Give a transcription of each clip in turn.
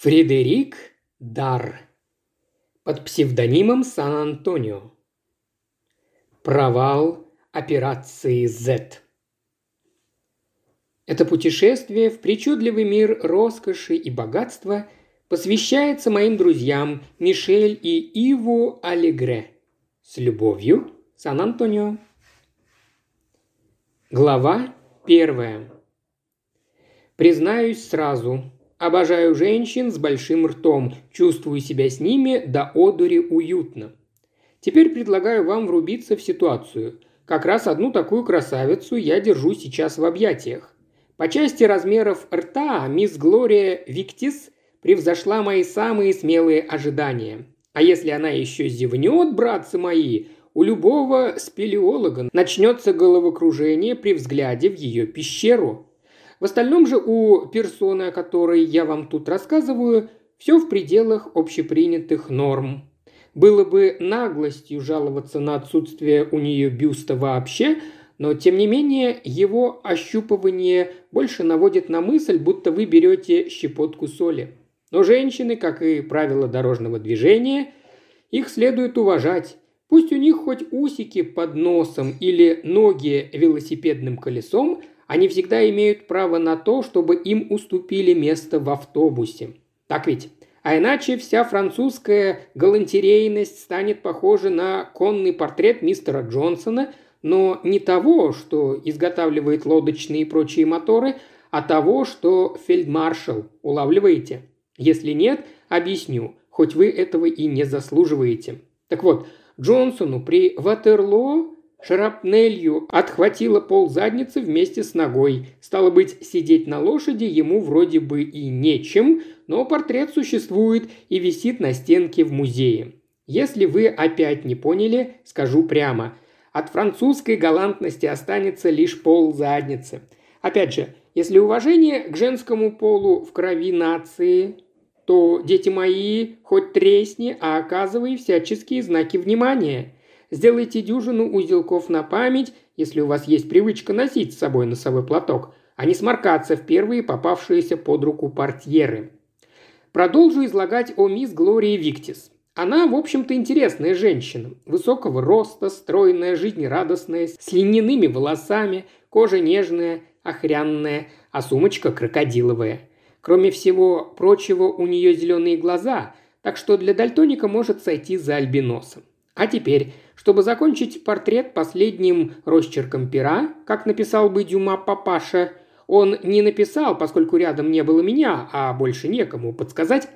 Фредерик Дар под псевдонимом Сан-Антонио. Провал операции Z. Это путешествие в причудливый мир роскоши и богатства посвящается моим друзьям Мишель и Иву Алегре. С любовью, Сан-Антонио. Глава первая. Признаюсь сразу, Обожаю женщин с большим ртом, чувствую себя с ними до одури уютно. Теперь предлагаю вам врубиться в ситуацию. Как раз одну такую красавицу я держу сейчас в объятиях. По части размеров рта мисс Глория Виктис превзошла мои самые смелые ожидания. А если она еще зевнет, братцы мои, у любого спелеолога начнется головокружение при взгляде в ее пещеру. В остальном же у персоны, о которой я вам тут рассказываю, все в пределах общепринятых норм. Было бы наглостью жаловаться на отсутствие у нее бюста вообще, но тем не менее его ощупывание больше наводит на мысль, будто вы берете щепотку соли. Но женщины, как и правила дорожного движения, их следует уважать. Пусть у них хоть усики под носом или ноги велосипедным колесом – они всегда имеют право на то, чтобы им уступили место в автобусе. Так ведь? А иначе вся французская галантерейность станет похожа на конный портрет мистера Джонсона, но не того, что изготавливает лодочные и прочие моторы, а того, что фельдмаршал. Улавливаете? Если нет, объясню, хоть вы этого и не заслуживаете. Так вот, Джонсону при Ватерлоо Шарапнелью отхватила пол задницы вместе с ногой. Стало быть, сидеть на лошади ему вроде бы и нечем, но портрет существует и висит на стенке в музее. Если вы опять не поняли, скажу прямо. От французской галантности останется лишь пол задницы. Опять же, если уважение к женскому полу в крови нации, то, дети мои, хоть тресни, а оказывай всяческие знаки внимания – Сделайте дюжину узелков на память, если у вас есть привычка носить с собой носовой платок, а не сморкаться в первые попавшиеся под руку портьеры. Продолжу излагать о мисс Глории Виктис. Она, в общем-то, интересная женщина. Высокого роста, стройная, жизнерадостная, с льняными волосами, кожа нежная, охрянная, а сумочка крокодиловая. Кроме всего прочего, у нее зеленые глаза, так что для дальтоника может сойти за альбиносом. А теперь, чтобы закончить портрет последним росчерком пера, как написал бы Дюма папаша, он не написал, поскольку рядом не было меня, а больше некому подсказать,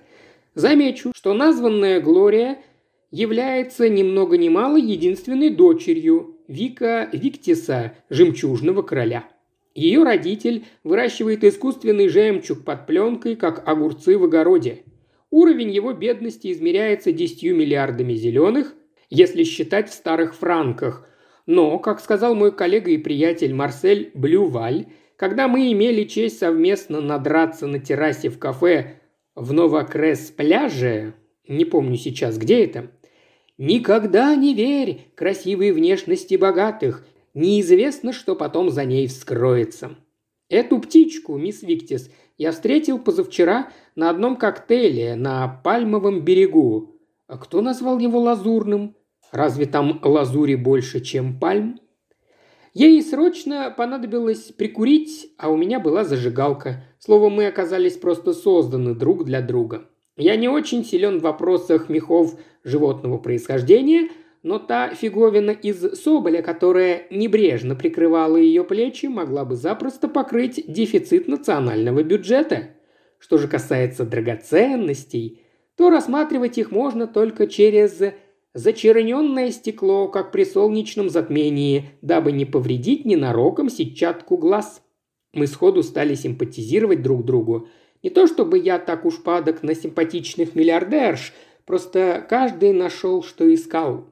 замечу, что названная Глория является ни много ни мало единственной дочерью Вика Виктиса, жемчужного короля. Ее родитель выращивает искусственный жемчуг под пленкой, как огурцы в огороде. Уровень его бедности измеряется десятью миллиардами зеленых, если считать в старых франках. Но, как сказал мой коллега и приятель Марсель Блюваль, когда мы имели честь совместно надраться на террасе в кафе в Новокрес-пляже, не помню сейчас, где это, «Никогда не верь красивой внешности богатых, неизвестно, что потом за ней вскроется». Эту птичку, мисс Виктис, я встретил позавчера на одном коктейле на Пальмовом берегу. А кто назвал его лазурным? Разве там лазури больше, чем пальм? Ей срочно понадобилось прикурить, а у меня была зажигалка. Словом, мы оказались просто созданы друг для друга. Я не очень силен в вопросах мехов животного происхождения, но та фиговина из соболя, которая небрежно прикрывала ее плечи, могла бы запросто покрыть дефицит национального бюджета. Что же касается драгоценностей, то рассматривать их можно только через зачерненное стекло, как при солнечном затмении, дабы не повредить ненароком сетчатку глаз. Мы сходу стали симпатизировать друг другу. Не то чтобы я так уж падок на симпатичных миллиардерш, просто каждый нашел, что искал.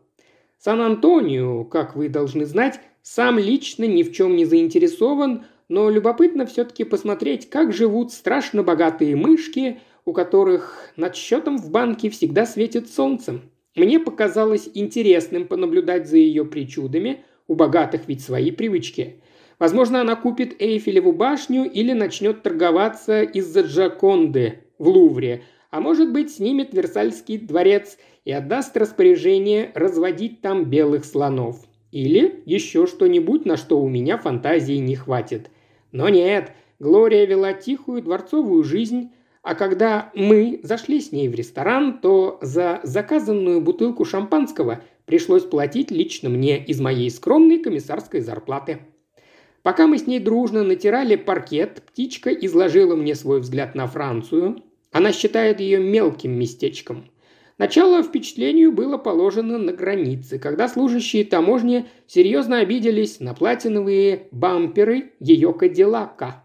Сан-Антонио, как вы должны знать, сам лично ни в чем не заинтересован, но любопытно все-таки посмотреть, как живут страшно богатые мышки, у которых над счетом в банке всегда светит солнцем. Мне показалось интересным понаблюдать за ее причудами, у богатых ведь свои привычки. Возможно, она купит Эйфелеву башню или начнет торговаться из-за Джаконды. в Лувре, а может быть снимет Версальский дворец и отдаст распоряжение разводить там белых слонов. Или еще что-нибудь, на что у меня фантазии не хватит. Но нет, Глория вела тихую дворцовую жизнь, а когда мы зашли с ней в ресторан, то за заказанную бутылку шампанского пришлось платить лично мне из моей скромной комиссарской зарплаты. Пока мы с ней дружно натирали паркет, птичка изложила мне свой взгляд на Францию. Она считает ее мелким местечком. Начало впечатлению было положено на границе, когда служащие таможни серьезно обиделись на платиновые бамперы ее Кадиллака.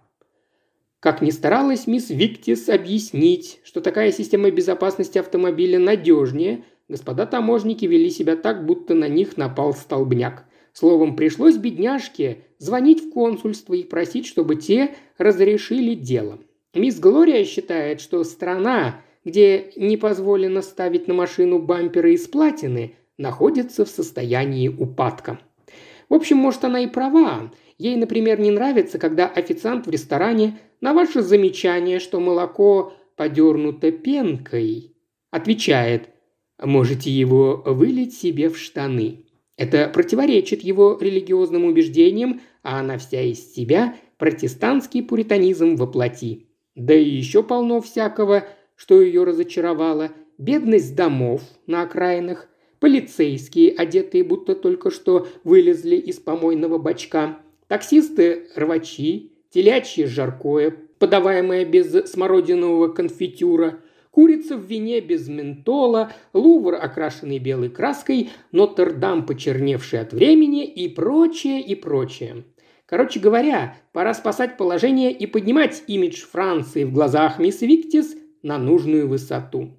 Как ни старалась мисс Виктис объяснить, что такая система безопасности автомобиля надежнее, господа таможники вели себя так, будто на них напал столбняк. Словом, пришлось бедняжке звонить в консульство и просить, чтобы те разрешили дело. Мисс Глория считает, что страна, где не позволено ставить на машину бамперы из платины, находится в состоянии упадка. В общем, может, она и права. Ей, например, не нравится, когда официант в ресторане на ваше замечание, что молоко подернуто пенкой, отвечает «Можете его вылить себе в штаны». Это противоречит его религиозным убеждениям, а она вся из себя протестантский пуританизм воплоти. Да и еще полно всякого, что ее разочаровало. Бедность домов на окраинах, полицейские, одетые будто только что вылезли из помойного бачка, таксисты-рвачи, телячье жаркое, подаваемое без смородинового конфитюра, курица в вине без ментола, лувр, окрашенный белой краской, Нотр-Дам, почерневший от времени и прочее, и прочее. Короче говоря, пора спасать положение и поднимать имидж Франции в глазах мисс Виктис на нужную высоту.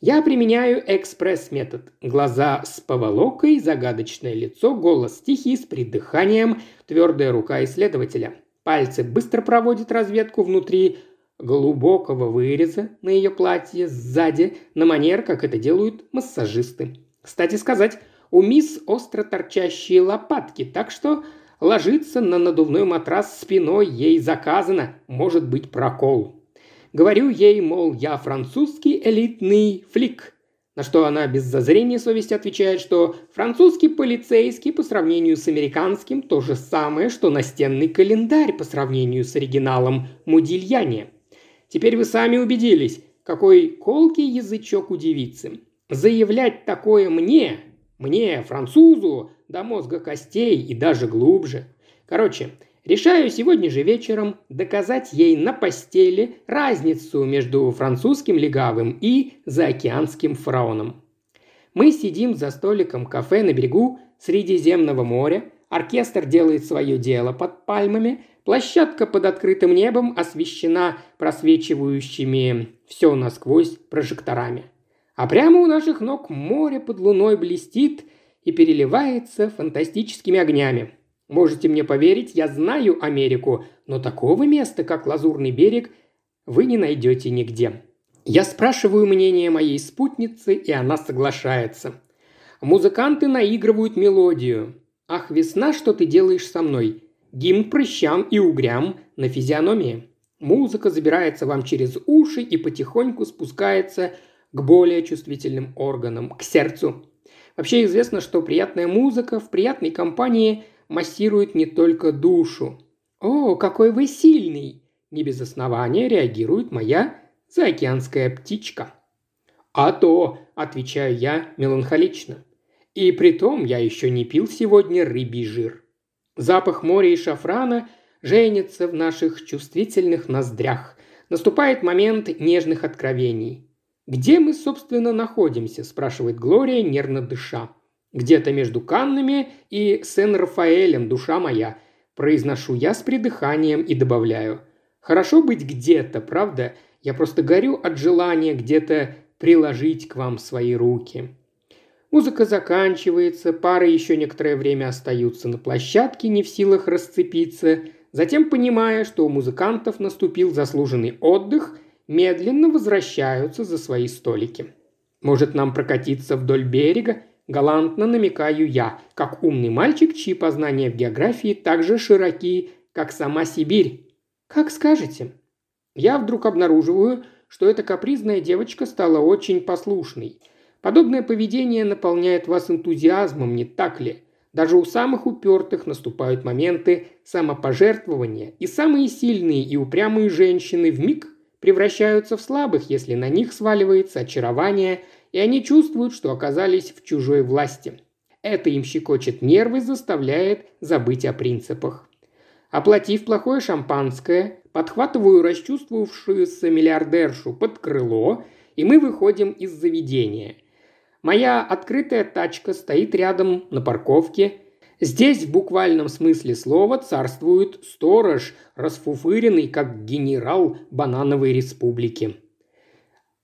Я применяю экспресс-метод. Глаза с поволокой, загадочное лицо, голос тихий, с придыханием, твердая рука исследователя – Пальцы быстро проводят разведку внутри глубокого выреза на ее платье сзади, на манер, как это делают массажисты. Кстати сказать, у мисс остро торчащие лопатки, так что ложиться на надувной матрас спиной ей заказано, может быть прокол. Говорю ей, мол, я французский элитный флик, на что она без зазрения совести отвечает, что французский полицейский по сравнению с американским то же самое, что настенный календарь по сравнению с оригиналом Мудильяне. Теперь вы сами убедились, какой колкий язычок у девицы. Заявлять такое мне, мне, французу, до мозга костей и даже глубже. Короче, Решаю сегодня же вечером доказать ей на постели разницу между французским легавым и заокеанским фараоном. Мы сидим за столиком кафе на берегу Средиземного моря, оркестр делает свое дело под пальмами, площадка под открытым небом освещена просвечивающими все насквозь прожекторами. А прямо у наших ног море под луной блестит и переливается фантастическими огнями. Можете мне поверить, я знаю Америку, но такого места, как Лазурный берег, вы не найдете нигде. Я спрашиваю мнение моей спутницы, и она соглашается. Музыканты наигрывают мелодию. «Ах, весна, что ты делаешь со мной?» Гимн прыщам и угрям на физиономии. Музыка забирается вам через уши и потихоньку спускается к более чувствительным органам, к сердцу. Вообще известно, что приятная музыка в приятной компании массирует не только душу. «О, какой вы сильный!» Не без основания реагирует моя заокеанская птичка. «А то», – отвечаю я меланхолично. «И при том я еще не пил сегодня рыбий жир. Запах моря и шафрана женится в наших чувствительных ноздрях. Наступает момент нежных откровений. «Где мы, собственно, находимся?» – спрашивает Глория, нервно дыша. Где-то между Каннами и Сен-Рафаэлем, душа моя. Произношу я с придыханием и добавляю. Хорошо быть где-то, правда? Я просто горю от желания где-то приложить к вам свои руки. Музыка заканчивается, пары еще некоторое время остаются на площадке, не в силах расцепиться. Затем, понимая, что у музыкантов наступил заслуженный отдых, медленно возвращаются за свои столики. Может нам прокатиться вдоль берега Галантно намекаю я, как умный мальчик, чьи познания в географии так же широки, как сама Сибирь. Как скажете. Я вдруг обнаруживаю, что эта капризная девочка стала очень послушной. Подобное поведение наполняет вас энтузиазмом, не так ли? Даже у самых упертых наступают моменты самопожертвования, и самые сильные и упрямые женщины в миг превращаются в слабых, если на них сваливается очарование, и они чувствуют, что оказались в чужой власти. Это им щекочет нервы, заставляет забыть о принципах. Оплатив плохое шампанское, подхватываю расчувствовавшуюся миллиардершу под крыло, и мы выходим из заведения. Моя открытая тачка стоит рядом на парковке. Здесь в буквальном смысле слова царствует сторож, расфуфыренный, как генерал банановой республики.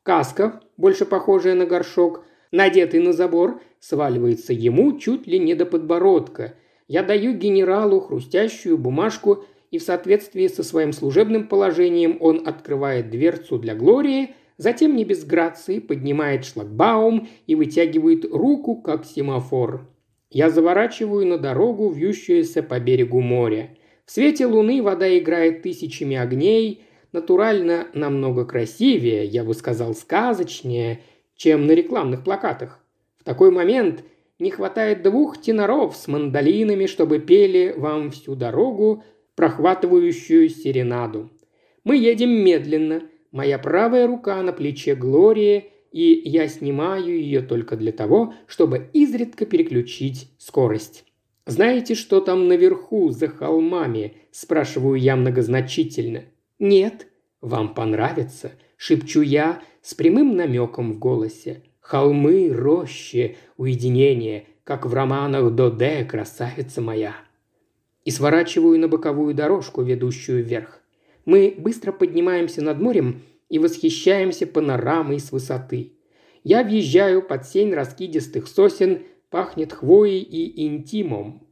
Каска, больше похожая на горшок, надетый на забор, сваливается ему чуть ли не до подбородка. Я даю генералу хрустящую бумажку, и в соответствии со своим служебным положением он открывает дверцу для Глории, затем не без грации поднимает шлагбаум и вытягивает руку, как семафор. Я заворачиваю на дорогу, вьющуюся по берегу моря. В свете луны вода играет тысячами огней, натурально намного красивее, я бы сказал сказочнее, чем на рекламных плакатах. В такой момент не хватает двух теноров с мандолинами, чтобы пели вам всю дорогу прохватывающую серенаду. Мы едем медленно. Моя правая рука на плече Глории, и я снимаю ее только для того, чтобы изредка переключить скорость. «Знаете, что там наверху, за холмами?» – спрашиваю я многозначительно. «Нет». «Вам понравится?» – шепчу я с прямым намеком в голосе. «Холмы, рощи, уединение, как в романах Доде, красавица моя!» И сворачиваю на боковую дорожку, ведущую вверх. Мы быстро поднимаемся над морем и восхищаемся панорамой с высоты. Я въезжаю под сень раскидистых сосен, пахнет хвоей и интимом.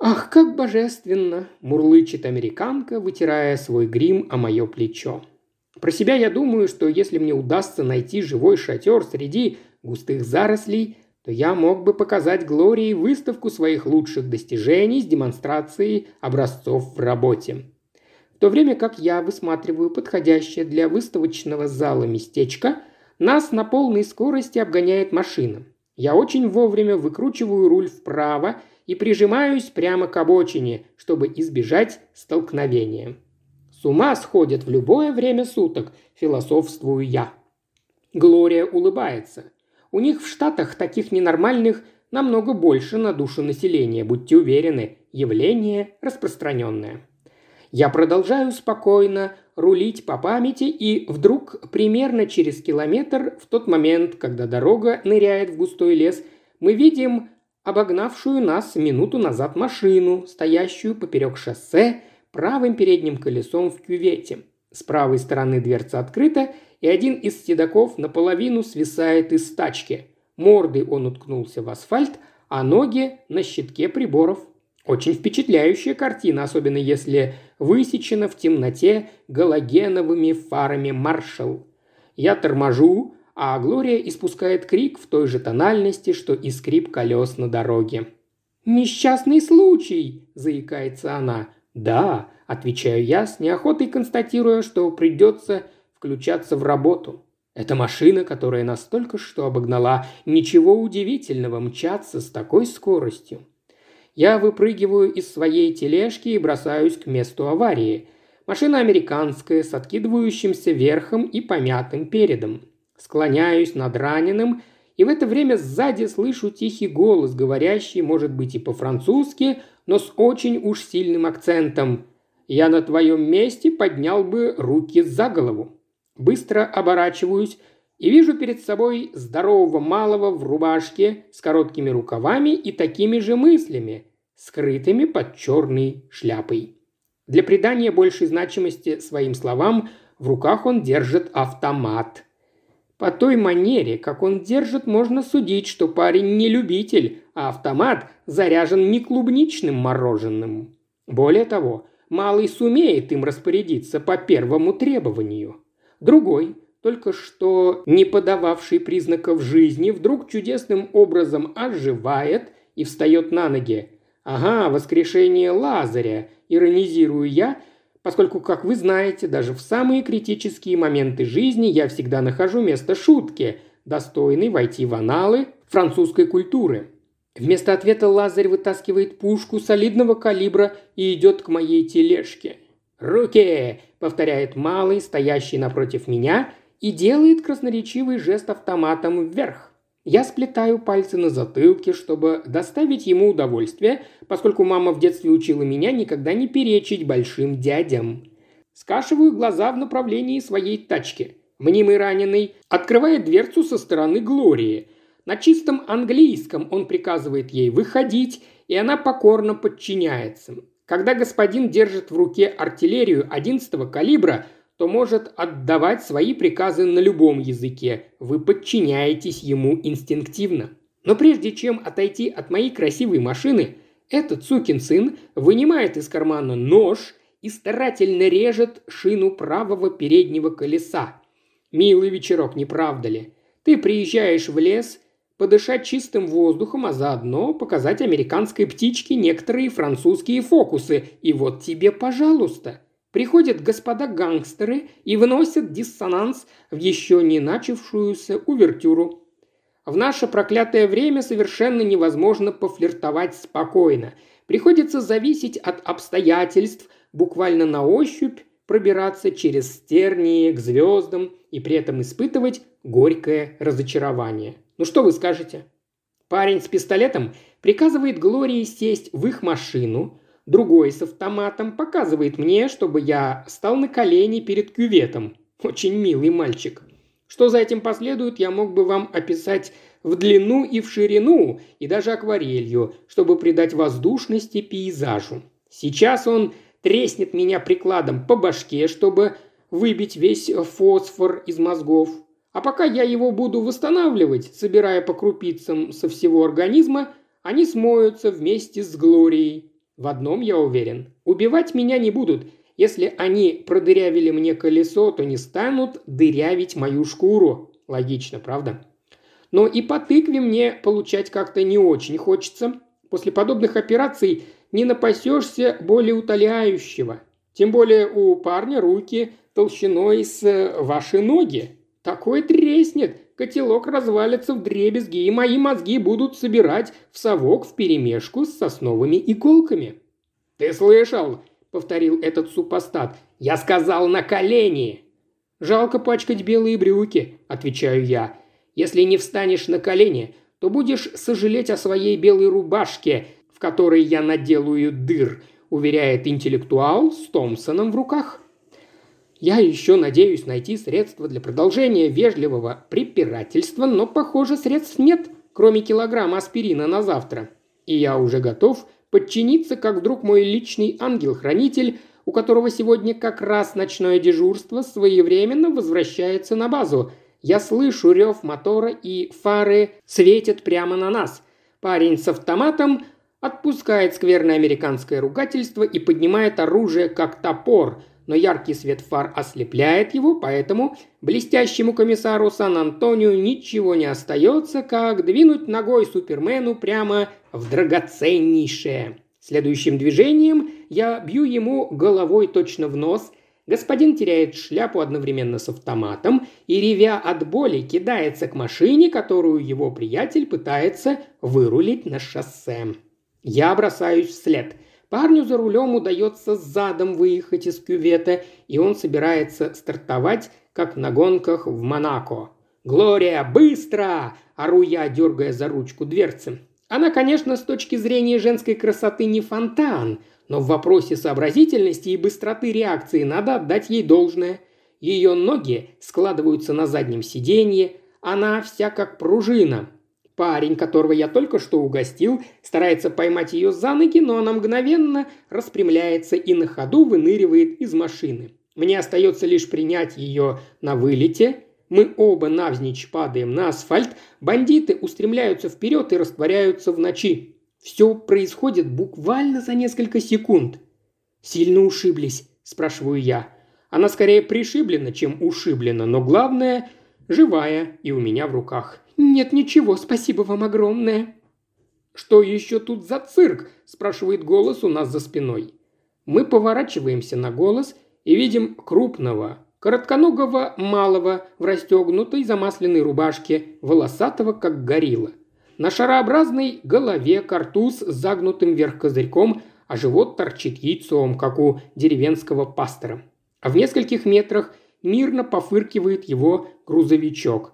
«Ах, как божественно!» – мурлычет американка, вытирая свой грим о мое плечо. Про себя я думаю, что если мне удастся найти живой шатер среди густых зарослей, то я мог бы показать Глории выставку своих лучших достижений с демонстрацией образцов в работе. В то время как я высматриваю подходящее для выставочного зала местечко, нас на полной скорости обгоняет машина. Я очень вовремя выкручиваю руль вправо и прижимаюсь прямо к обочине, чтобы избежать столкновения. С ума сходят в любое время суток, философствую я. Глория улыбается. У них в Штатах таких ненормальных намного больше на душу населения, будьте уверены, явление распространенное. Я продолжаю спокойно рулить по памяти, и вдруг, примерно через километр, в тот момент, когда дорога ныряет в густой лес, мы видим обогнавшую нас минуту назад машину, стоящую поперек шоссе, правым передним колесом в кювете. С правой стороны дверца открыта, и один из седаков наполовину свисает из тачки. Мордой он уткнулся в асфальт, а ноги на щитке приборов. Очень впечатляющая картина, особенно если высечена в темноте галогеновыми фарами «Маршалл». Я торможу, а Глория испускает крик в той же тональности, что и скрип колес на дороге. «Несчастный случай!» – заикается она. «Да», – отвечаю я, с неохотой констатируя, что придется включаться в работу. Эта машина, которая нас только что обогнала, ничего удивительного мчаться с такой скоростью. Я выпрыгиваю из своей тележки и бросаюсь к месту аварии. Машина американская, с откидывающимся верхом и помятым передом. Склоняюсь над раненым, и в это время сзади слышу тихий голос, говорящий, может быть, и по-французски, но с очень уж сильным акцентом. «Я на твоем месте поднял бы руки за голову». Быстро оборачиваюсь и вижу перед собой здорового малого в рубашке с короткими рукавами и такими же мыслями, скрытыми под черной шляпой. Для придания большей значимости своим словам в руках он держит автомат. По той манере, как он держит, можно судить, что парень не любитель, а автомат заряжен не клубничным мороженым. Более того, малый сумеет им распорядиться по первому требованию. Другой, только что не подававший признаков жизни, вдруг чудесным образом оживает и встает на ноги. «Ага, воскрешение Лазаря», – иронизирую я, поскольку, как вы знаете, даже в самые критические моменты жизни я всегда нахожу место шутки, достойный войти в аналы французской культуры. Вместо ответа Лазарь вытаскивает пушку солидного калибра и идет к моей тележке. «Руки!» – повторяет малый, стоящий напротив меня, и делает красноречивый жест автоматом вверх. Я сплетаю пальцы на затылке, чтобы доставить ему удовольствие, поскольку мама в детстве учила меня никогда не перечить большим дядям. Скашиваю глаза в направлении своей тачки. Мнимый раненый открывает дверцу со стороны Глории – на чистом английском он приказывает ей выходить, и она покорно подчиняется. Когда господин держит в руке артиллерию 11 калибра, то может отдавать свои приказы на любом языке. Вы подчиняетесь ему инстинктивно. Но прежде чем отойти от моей красивой машины, этот сукин сын вынимает из кармана нож и старательно режет шину правого переднего колеса. Милый вечерок, не правда ли? Ты приезжаешь в лес, подышать чистым воздухом, а заодно показать американской птичке некоторые французские фокусы. И вот тебе, пожалуйста. Приходят господа гангстеры и выносят диссонанс в еще не начавшуюся увертюру. В наше проклятое время совершенно невозможно пофлиртовать спокойно. Приходится зависеть от обстоятельств, буквально на ощупь пробираться через стернии к звездам и при этом испытывать горькое разочарование. Ну что вы скажете? Парень с пистолетом приказывает Глории сесть в их машину, другой с автоматом показывает мне, чтобы я стал на колени перед кюветом. Очень милый мальчик. Что за этим последует, я мог бы вам описать в длину и в ширину, и даже акварелью, чтобы придать воздушности пейзажу. Сейчас он треснет меня прикладом по башке, чтобы выбить весь фосфор из мозгов. А пока я его буду восстанавливать, собирая по крупицам со всего организма, они смоются вместе с Глорией. В одном я уверен. Убивать меня не будут. Если они продырявили мне колесо, то не станут дырявить мою шкуру. Логично, правда? Но и по тыкве мне получать как-то не очень хочется. После подобных операций не напасешься более утоляющего. Тем более у парня руки толщиной с ваши ноги. Такой треснет, котелок развалится в дребезги, и мои мозги будут собирать в совок вперемешку с сосновыми иголками». «Ты слышал?» – повторил этот супостат. «Я сказал на колени!» «Жалко пачкать белые брюки», – отвечаю я. «Если не встанешь на колени, то будешь сожалеть о своей белой рубашке, в которой я наделаю дыр», – уверяет интеллектуал с Томпсоном в руках. Я еще надеюсь найти средства для продолжения вежливого препирательства, но, похоже, средств нет, кроме килограмма аспирина на завтра. И я уже готов подчиниться, как вдруг мой личный ангел-хранитель, у которого сегодня как раз ночное дежурство, своевременно возвращается на базу. Я слышу рев мотора, и фары светят прямо на нас. Парень с автоматом отпускает скверное американское ругательство и поднимает оружие, как топор – но яркий свет фар ослепляет его, поэтому блестящему комиссару Сан-Антонио ничего не остается, как двинуть ногой Супермену прямо в драгоценнейшее. Следующим движением я бью ему головой точно в нос. Господин теряет шляпу одновременно с автоматом и, ревя от боли, кидается к машине, которую его приятель пытается вырулить на шоссе. Я бросаюсь вслед – Парню за рулем удается задом выехать из кювета, и он собирается стартовать, как на гонках в Монако. «Глория, быстро!» – ору я, дергая за ручку дверцы. Она, конечно, с точки зрения женской красоты не фонтан, но в вопросе сообразительности и быстроты реакции надо отдать ей должное. Ее ноги складываются на заднем сиденье, она вся как пружина, Парень, которого я только что угостил, старается поймать ее за ноги, но она мгновенно распрямляется и на ходу выныривает из машины. Мне остается лишь принять ее на вылете. Мы оба навзничь падаем на асфальт, бандиты устремляются вперед и растворяются в ночи. Все происходит буквально за несколько секунд. «Сильно ушиблись?» – спрашиваю я. Она скорее пришиблена, чем ушиблена, но главное – живая и у меня в руках. «Нет ничего, спасибо вам огромное». «Что еще тут за цирк?» – спрашивает голос у нас за спиной. Мы поворачиваемся на голос и видим крупного, коротконогого малого в расстегнутой замасленной рубашке, волосатого как горилла. На шарообразной голове картуз с загнутым вверх козырьком, а живот торчит яйцом, как у деревенского пастора. А в нескольких метрах мирно пофыркивает его грузовичок.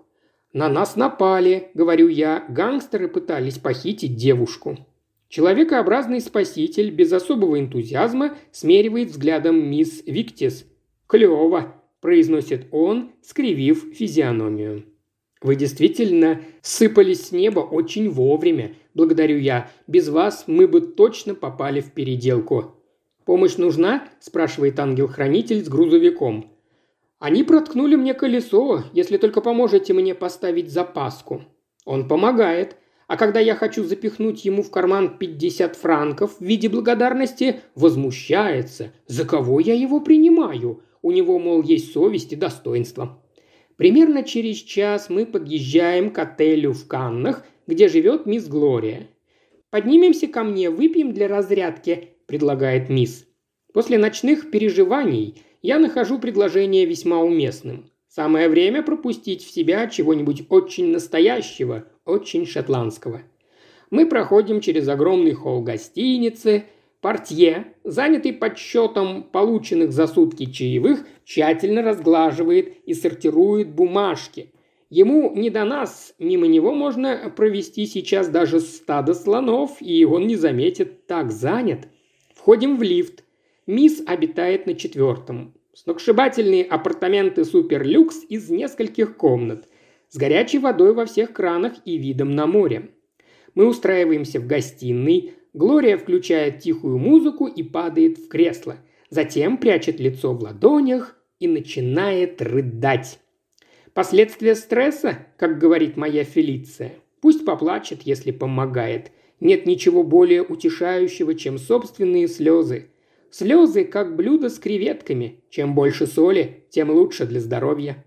«На нас напали», — говорю я, — гангстеры пытались похитить девушку. Человекообразный спаситель без особого энтузиазма смеривает взглядом мисс Виктис. «Клево», – произносит он, скривив физиономию. «Вы действительно сыпались с неба очень вовремя. Благодарю я. Без вас мы бы точно попали в переделку». «Помощь нужна?» – спрашивает ангел-хранитель с грузовиком. «Они проткнули мне колесо, если только поможете мне поставить запаску». Он помогает. А когда я хочу запихнуть ему в карман 50 франков в виде благодарности, возмущается. За кого я его принимаю? У него, мол, есть совесть и достоинство. Примерно через час мы подъезжаем к отелю в Каннах, где живет мисс Глория. «Поднимемся ко мне, выпьем для разрядки», – предлагает мисс. После ночных переживаний я нахожу предложение весьма уместным. Самое время пропустить в себя чего-нибудь очень настоящего, очень шотландского. Мы проходим через огромный холл гостиницы. Портье, занятый подсчетом полученных за сутки чаевых, тщательно разглаживает и сортирует бумажки. Ему не до нас, мимо него можно провести сейчас даже стадо слонов, и он не заметит, так занят. Входим в лифт. Мисс обитает на четвертом. Сногсшибательные апартаменты суперлюкс из нескольких комнат с горячей водой во всех кранах и видом на море. Мы устраиваемся в гостиной, Глория включает тихую музыку и падает в кресло, затем прячет лицо в ладонях и начинает рыдать. Последствия стресса, как говорит моя Фелиция. Пусть поплачет, если помогает. Нет ничего более утешающего, чем собственные слезы. Слезы, как блюдо с креветками. Чем больше соли, тем лучше для здоровья.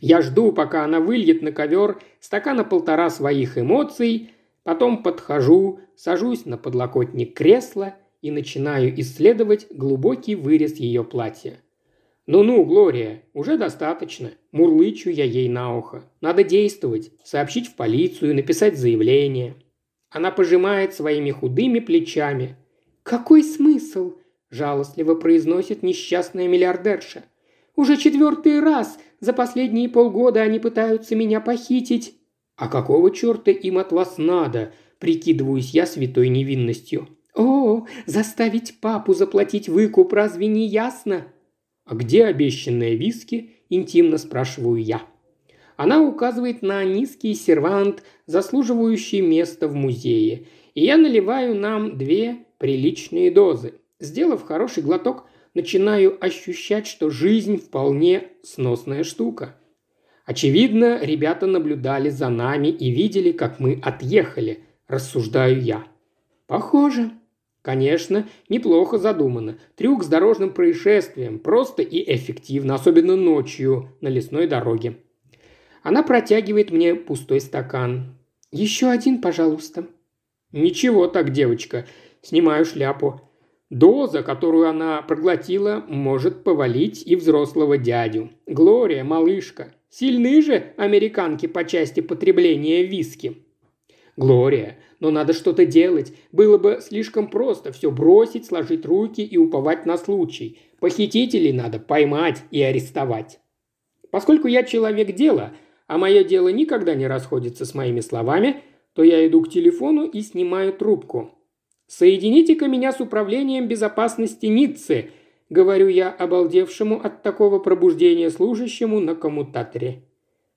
Я жду, пока она выльет на ковер стакана полтора своих эмоций, потом подхожу, сажусь на подлокотник кресла и начинаю исследовать глубокий вырез ее платья. «Ну-ну, Глория, уже достаточно. Мурлычу я ей на ухо. Надо действовать, сообщить в полицию, написать заявление». Она пожимает своими худыми плечами. «Какой смысл?» – жалостливо произносит несчастная миллиардерша. «Уже четвертый раз за последние полгода они пытаются меня похитить». «А какого черта им от вас надо?» – прикидываюсь я святой невинностью. «О, заставить папу заплатить выкуп, разве не ясно?» «А где обещанные виски?» – интимно спрашиваю я. Она указывает на низкий сервант, заслуживающий места в музее, и я наливаю нам две приличные дозы. Сделав хороший глоток, начинаю ощущать, что жизнь вполне сносная штука. Очевидно, ребята наблюдали за нами и видели, как мы отъехали, рассуждаю я. Похоже. Конечно, неплохо задумано. Трюк с дорожным происшествием, просто и эффективно, особенно ночью на лесной дороге. Она протягивает мне пустой стакан. «Еще один, пожалуйста». «Ничего так, девочка. Снимаю шляпу. Доза, которую она проглотила, может повалить и взрослого дядю. Глория, малышка. Сильны же американки по части потребления виски. Глория, но надо что-то делать. Было бы слишком просто все бросить, сложить руки и уповать на случай. Похитителей надо поймать и арестовать. Поскольку я человек дела, а мое дело никогда не расходится с моими словами, то я иду к телефону и снимаю трубку. «Соедините-ка меня с управлением безопасности Ниццы», – говорю я обалдевшему от такого пробуждения служащему на коммутаторе.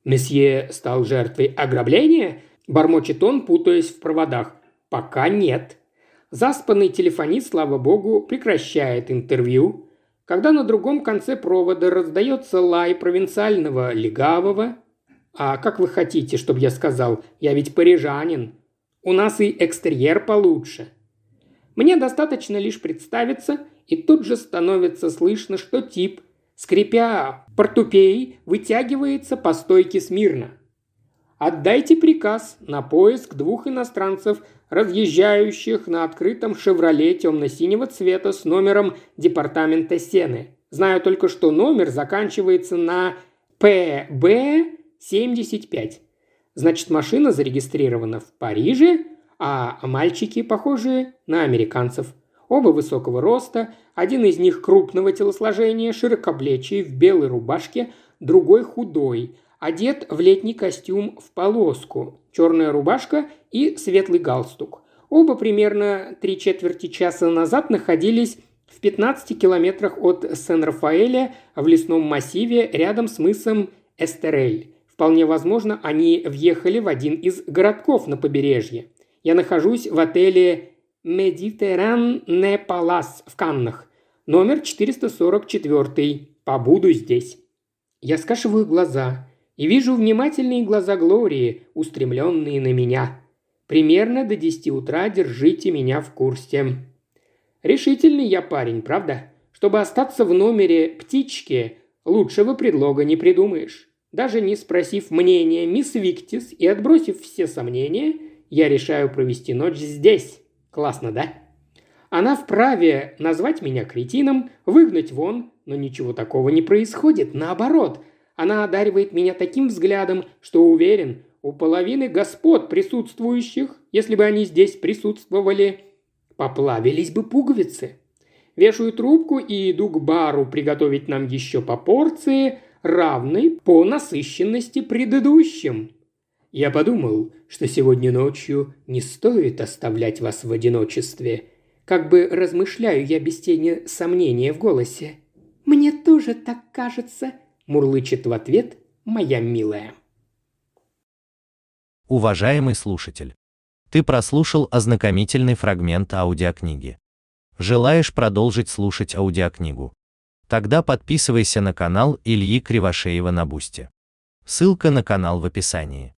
«Месье стал жертвой ограбления?» – бормочет он, путаясь в проводах. «Пока нет». Заспанный телефонист, слава богу, прекращает интервью. Когда на другом конце провода раздается лай провинциального легавого, «А как вы хотите, чтобы я сказал? Я ведь парижанин. У нас и экстерьер получше», мне достаточно лишь представиться, и тут же становится слышно, что тип, скрипя портупей, вытягивается по стойке смирно. Отдайте приказ на поиск двух иностранцев, разъезжающих на открытом «Шевроле» темно-синего цвета с номером департамента Сены. Знаю только, что номер заканчивается на ПБ-75. Значит, машина зарегистрирована в Париже, а мальчики похожи на американцев. Оба высокого роста, один из них крупного телосложения, широкоплечий, в белой рубашке, другой худой – одет в летний костюм в полоску, черная рубашка и светлый галстук. Оба примерно три четверти часа назад находились в 15 километрах от Сен-Рафаэля в лесном массиве рядом с мысом Эстерель. Вполне возможно, они въехали в один из городков на побережье. Я нахожусь в отеле Медитеран Не Палас в Каннах. Номер 444. Побуду здесь. Я скашиваю глаза и вижу внимательные глаза Глории, устремленные на меня. Примерно до десяти утра держите меня в курсе. Решительный я парень, правда? Чтобы остаться в номере птички, лучшего предлога не придумаешь. Даже не спросив мнения мисс Виктис и отбросив все сомнения, я решаю провести ночь здесь. Классно, да? Она вправе назвать меня кретином, выгнать вон, но ничего такого не происходит. Наоборот, она одаривает меня таким взглядом, что уверен, у половины господ присутствующих, если бы они здесь присутствовали, поплавились бы пуговицы. Вешаю трубку и иду к бару приготовить нам еще по порции, равной по насыщенности предыдущим. Я подумал, что сегодня ночью не стоит оставлять вас в одиночестве. Как бы размышляю я без тени сомнения в голосе. «Мне тоже так кажется», мурлычет в ответ моя милая. Уважаемый слушатель, ты прослушал ознакомительный фрагмент аудиокниги. Желаешь продолжить слушать аудиокнигу? Тогда подписывайся на канал Ильи Кривошеева на Бусте. Ссылка на канал в описании.